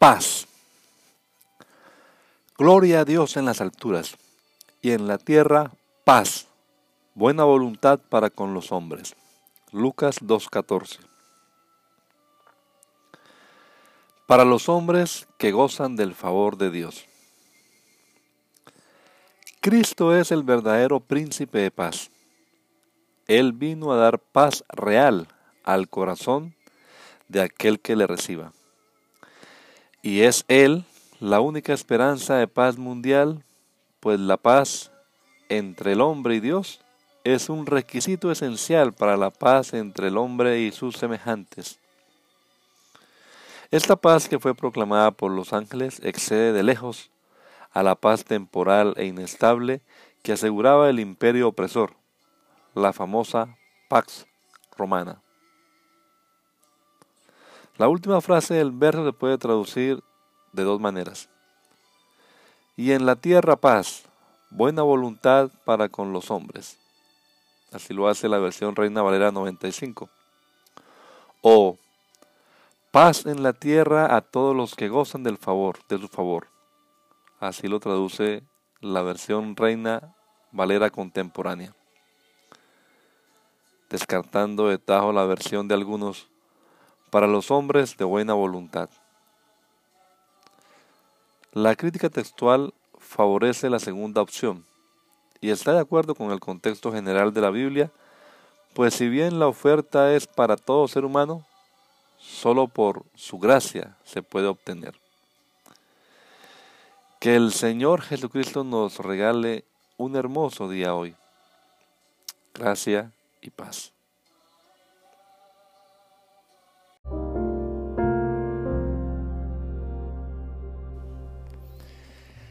Paz. Gloria a Dios en las alturas y en la tierra paz, buena voluntad para con los hombres. Lucas 2.14. Para los hombres que gozan del favor de Dios. Cristo es el verdadero príncipe de paz. Él vino a dar paz real al corazón de aquel que le reciba. Y es Él la única esperanza de paz mundial, pues la paz entre el hombre y Dios es un requisito esencial para la paz entre el hombre y sus semejantes. Esta paz que fue proclamada por los ángeles excede de lejos a la paz temporal e inestable que aseguraba el imperio opresor, la famosa Pax Romana. La última frase del verso se puede traducir de dos maneras. Y en la tierra paz, buena voluntad para con los hombres. Así lo hace la versión Reina Valera 95. O paz en la tierra a todos los que gozan del favor, de su favor. Así lo traduce la versión Reina Valera contemporánea. Descartando de tajo la versión de algunos para los hombres de buena voluntad. La crítica textual favorece la segunda opción y está de acuerdo con el contexto general de la Biblia, pues si bien la oferta es para todo ser humano, solo por su gracia se puede obtener. Que el Señor Jesucristo nos regale un hermoso día hoy. Gracia y paz.